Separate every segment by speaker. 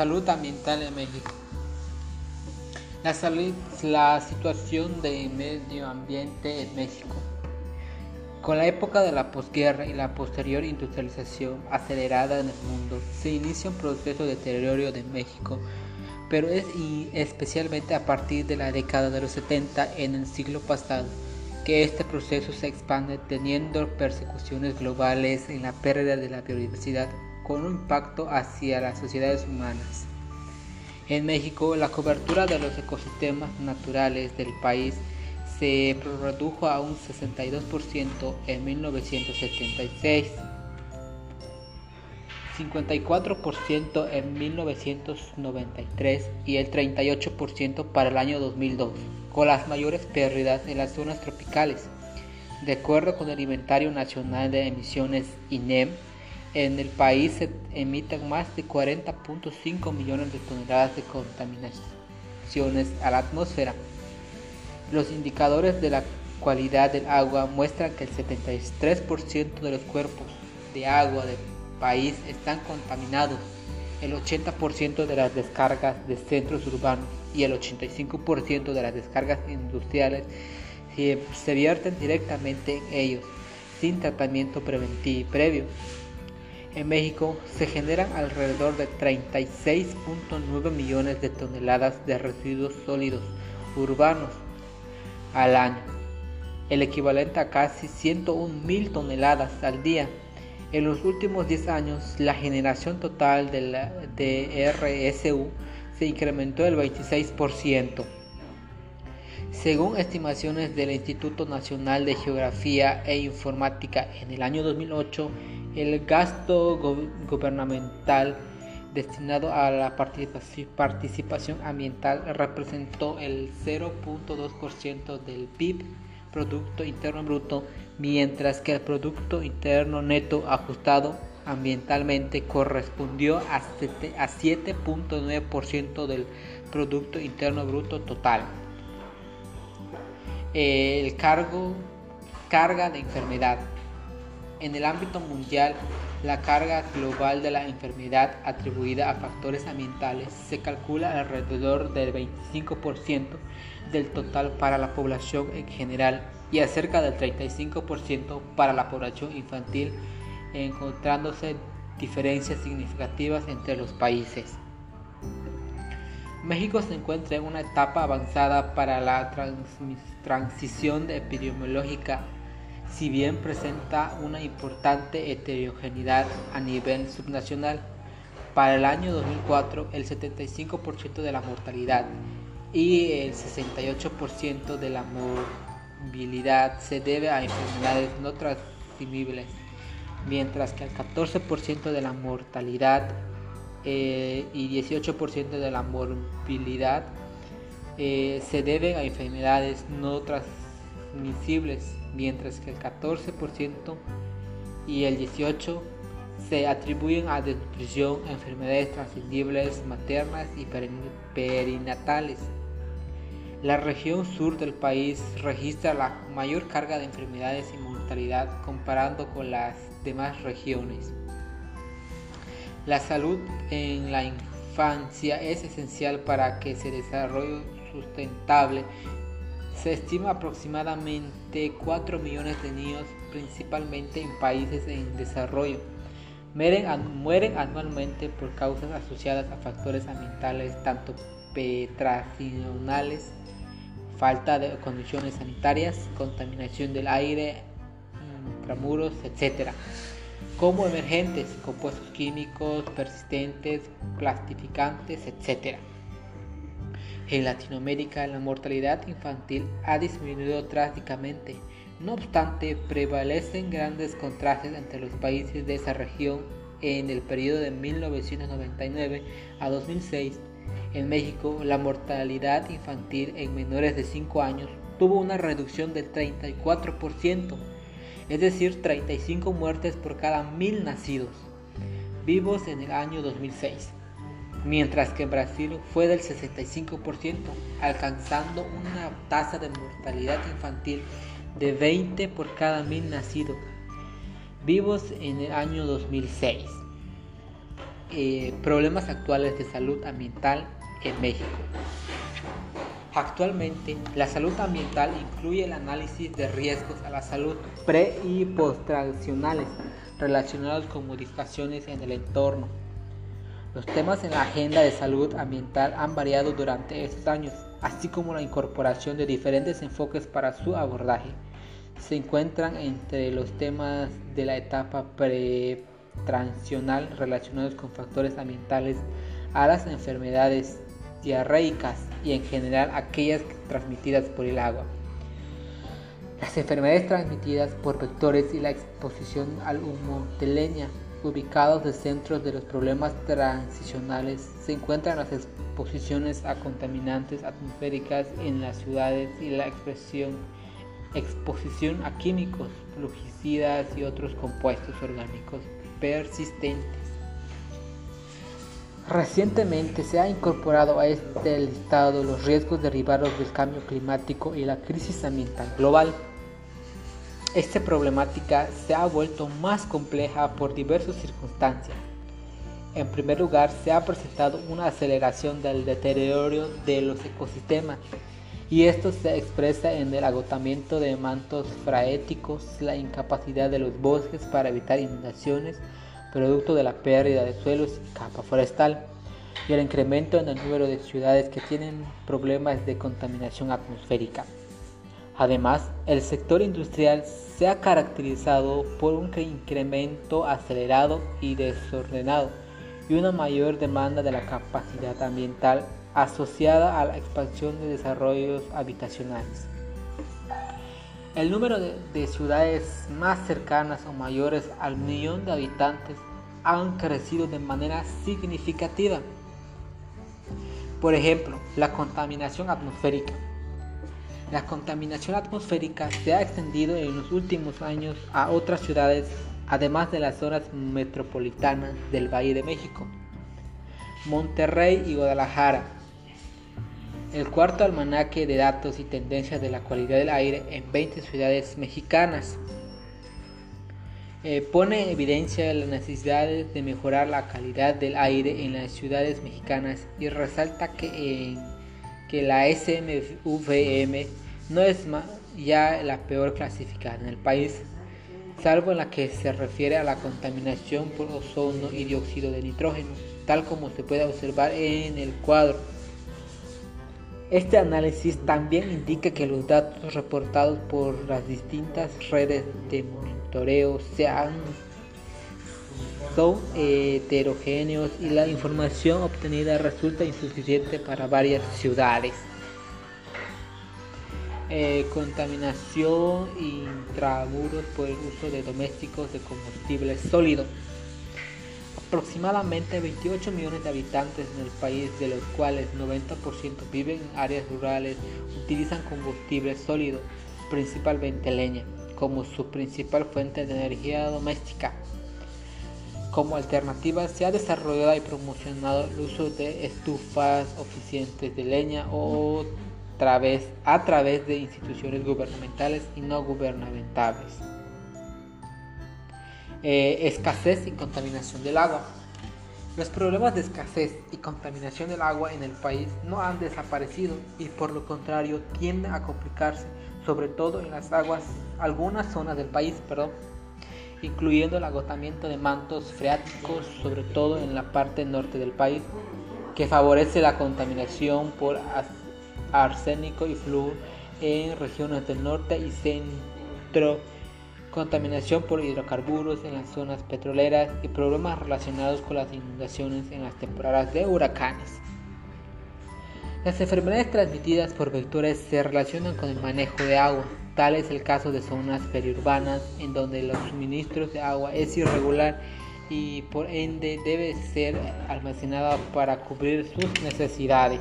Speaker 1: salud ambiental en México. La, salud, la situación del medio ambiente en México. Con la época de la posguerra y la posterior industrialización acelerada en el mundo, se inicia un proceso de deterioro de México, pero es especialmente a partir de la década de los 70 en el siglo pasado que este proceso se expande teniendo persecuciones globales en la pérdida de la biodiversidad con un impacto hacia las sociedades humanas. En México, la cobertura de los ecosistemas naturales del país se redujo a un 62% en 1976, 54% en 1993 y el 38% para el año 2002, con las mayores pérdidas en las zonas tropicales. De acuerdo con el Inventario Nacional de Emisiones INEM, en el país se emiten más de 40.5 millones de toneladas de contaminaciones a la atmósfera. Los indicadores de la calidad del agua muestran que el 73% de los cuerpos de agua del país están contaminados, el 80% de las descargas de centros urbanos y el 85% de las descargas industriales se vierten directamente en ellos, sin tratamiento preventivo previo. En México se generan alrededor de 36.9 millones de toneladas de residuos sólidos urbanos al año, el equivalente a casi 101 mil toneladas al día. En los últimos 10 años, la generación total de, la, de RSU se incrementó el 26%. Según estimaciones del Instituto Nacional de Geografía e Informática en el año 2008, el gasto gubernamental destinado a la participación ambiental representó el 0.2% del PIB, Producto Interno Bruto, mientras que el Producto Interno Neto ajustado ambientalmente correspondió a 7.9% del Producto Interno Bruto total. El cargo, carga de enfermedad. En el ámbito mundial, la carga global de la enfermedad atribuida a factores ambientales se calcula alrededor del 25% del total para la población en general y a cerca del 35% para la población infantil, encontrándose diferencias significativas entre los países. México se encuentra en una etapa avanzada para la transición epidemiológica si bien presenta una importante heterogeneidad a nivel subnacional. Para el año 2004, el 75% de la mortalidad y el 68% de la movilidad se debe a enfermedades no transmisibles, mientras que el 14% de la mortalidad eh, y 18% de la morbilidad eh, se deben a enfermedades no transmisibles mientras que el 14% y el 18% se atribuyen a desnutrición, enfermedades transmisibles maternas y perinatales. La región sur del país registra la mayor carga de enfermedades y mortalidad comparando con las demás regiones. La salud en la infancia es esencial para que se desarrolle sustentable se estima aproximadamente 4 millones de niños, principalmente en países en desarrollo. Mueren, anualmente por causas asociadas a factores ambientales, tanto petracionales, falta de condiciones sanitarias, contaminación del aire, intramuros, etc., como emergentes, compuestos químicos persistentes, plastificantes, etc. En Latinoamérica la mortalidad infantil ha disminuido drásticamente. No obstante, prevalecen grandes contrastes entre los países de esa región en el periodo de 1999 a 2006. En México, la mortalidad infantil en menores de 5 años tuvo una reducción del 34%, es decir, 35 muertes por cada mil nacidos vivos en el año 2006 mientras que en Brasil fue del 65%, alcanzando una tasa de mortalidad infantil de 20 por cada mil nacidos vivos en el año 2006. eh, problemas actuales de salud ambiental en México. Actualmente, la salud ambiental incluye el análisis de riesgos a la salud pre y post-tradicionales relacionados con modificaciones en el entorno. Los temas en la agenda de salud ambiental han variado durante estos años, así como la incorporación de diferentes enfoques para su abordaje. Se encuentran entre los temas de la etapa pre-transicional relacionados con factores ambientales a las enfermedades diarreicas y en general aquellas transmitidas por el agua. Las enfermedades transmitidas por vectores y la exposición al humo de leña, ubicados en centros de los problemas transicionales, se encuentran las exposiciones a contaminantes atmosféricas en las ciudades y la exposición a químicos, fungicidas y otros compuestos orgánicos persistentes. Recientemente se ha incorporado a este listado los riesgos derivados del cambio climático y la crisis ambiental global. Esta problemática se ha vuelto más compleja por diversas circunstancias. En primer lugar, se ha presentado una aceleración del deterioro de los ecosistemas y esto se expresa en el agotamiento de mantos fraéticos, la incapacidad de los bosques para evitar inundaciones, producto de la pérdida de suelos y capa forestal, y el incremento en el número de ciudades que tienen problemas de contaminación atmosférica. Además, el sector industrial se ha caracterizado por un incremento acelerado y desordenado y una mayor demanda de la capacidad ambiental asociada a la expansión de desarrollos habitacionales. El número de, ciudades más cercanas o mayores al millón de habitantes han crecido de manera significativa. Por ejemplo, la contaminación atmosférica. La contaminación atmosférica se ha extendido en los últimos años a otras ciudades, además de las zonas metropolitanas del Valle de México, Monterrey y Guadalajara, el cuarto almanaque de datos y tendencias de la calidad del aire en 20 ciudades mexicanas. Eh, pone en evidencia la necesidad de mejorar la calidad del aire en las ciudades mexicanas y resalta que, que la SMVM no es ya la peor clasificada en el país, salvo en la que se refiere a la contaminación por ozono y dióxido de nitrógeno, tal como se puede observar en el cuadro. Este análisis también indica que los datos reportados por las distintas redes de monitoreo sean, son heterogéneos y la información obtenida resulta insuficiente para varias ciudades. Eh, contaminación intramuros por el uso de domésticos de combustible sólido. Aproximadamente 28 millones de habitantes en el país, de los cuales 90% viven en áreas rurales, utilizan combustible sólido, principalmente leña, como su principal fuente de energía doméstica. Como alternativa se ha desarrollado y promocionado el uso de estufas eficientes de leña o a través de instituciones gubernamentales y no gubernamentales. Eh, escasez y contaminación del agua. Los problemas de escasez y contaminación del agua en el país no han desaparecido y por lo contrario tienden a complicarse, sobre todo en las aguas, algunas zonas del país, perdón, incluyendo el agotamiento de mantos freáticos, sobre todo en la parte norte del país, que favorece la contaminación por arsénico y flúor en regiones del norte y centro contaminación por hidrocarburos en las zonas petroleras y problemas relacionados con las inundaciones en las temporadas de huracanes. Las enfermedades transmitidas por vectores se relacionan con el manejo de agua. Tal es el caso de zonas periurbanas en donde los suministros de agua es irregular y por ende debe ser almacenada para cubrir sus necesidades.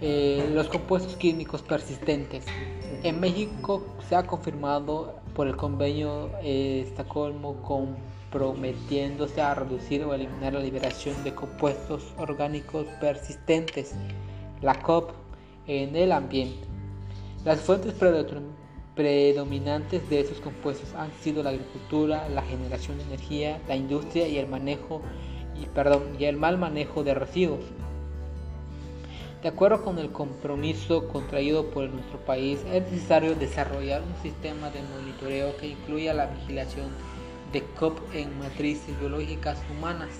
Speaker 1: Los compuestos químicos persistentes. En México se ha confirmado por el convenio eh, Estocolmo comprometiéndose a reducir o eliminar la liberación de compuestos orgánicos persistentes, la COP, en el ambiente. Las fuentes predominantes de esos compuestos han sido la agricultura, la generación de energía, la industria y el manejo y el mal manejo de residuos. De acuerdo con el compromiso contraído por nuestro país, es necesario desarrollar un sistema de monitoreo que incluya la vigilación de COP en matrices biológicas humanas,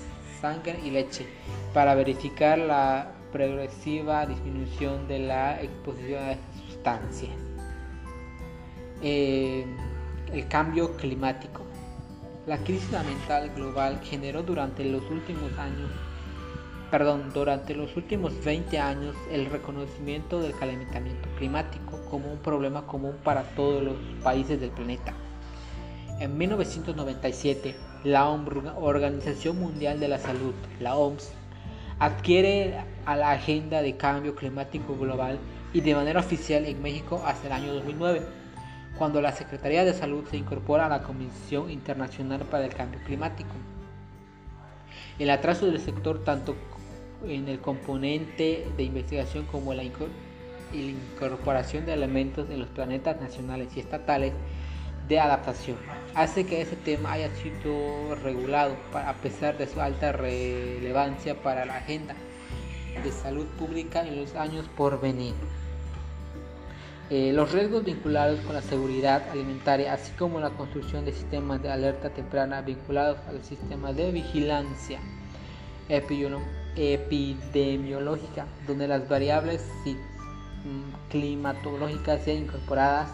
Speaker 1: sangre y leche, para verificar la progresiva disminución de la exposición a estas sustancias. Eh, el cambio climático. La crisis ambiental global generó durante los últimos años, perdón, durante los últimos 20 años el reconocimiento del calentamiento climático como un problema común para todos los países del planeta. En 1997, la Organización Mundial de la Salud, la OMS, adquiere a la Agenda de Cambio Climático Global y de manera oficial en México hasta el año 2009 cuando la Secretaría de Salud se incorpora a la Comisión Internacional para el Cambio Climático. El atraso del sector tanto en el componente de investigación como la incorporación de elementos en los planetas nacionales y estatales de adaptación hace que ese tema haya sido regulado a pesar de su alta relevancia para la agenda de salud pública en los años por venir. Eh, los riesgos vinculados con la seguridad alimentaria, así como la construcción de sistemas de alerta temprana vinculados al sistema de vigilancia epidemiológica, donde las variables mm, climatológicas sean incorporadas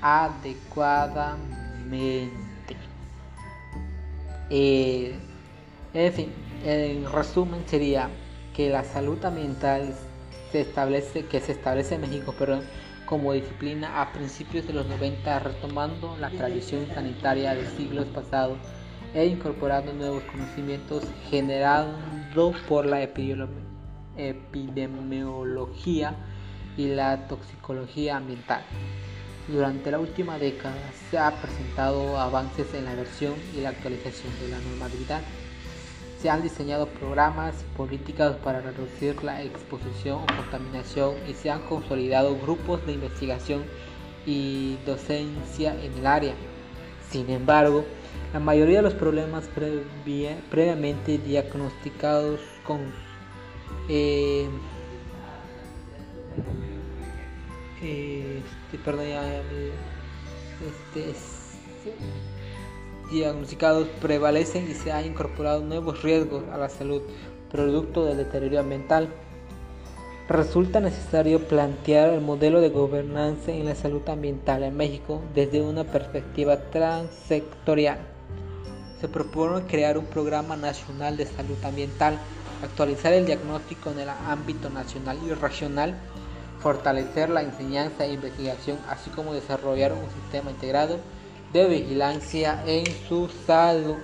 Speaker 1: adecuadamente. Eh, en fin, en resumen sería que la salud ambiental se establece, que se establece en México, perdón, como disciplina a principios de los 90 retomando la tradición sanitaria de siglos pasados e incorporando nuevos conocimientos generados por la epidemiología y la toxicología ambiental. Durante la última década se han presentado avances en la versión y la actualización de la normatividad se han diseñado programas y políticas para reducir la exposición o contaminación y se han consolidado grupos de investigación y docencia en el área. Sin embargo, la mayoría de los problemas previamente diagnosticados con eh, este, este, diagnosticados prevalecen y se han incorporado nuevos riesgos a la salud producto del deterioro ambiental. Resulta necesario plantear el modelo de gobernanza en la salud ambiental en México desde una perspectiva transsectorial. Se propone crear un programa nacional de salud ambiental, actualizar el diagnóstico en el ámbito nacional y regional, fortalecer la enseñanza e investigación, así como desarrollar un sistema integrado de vigilancia en su salud.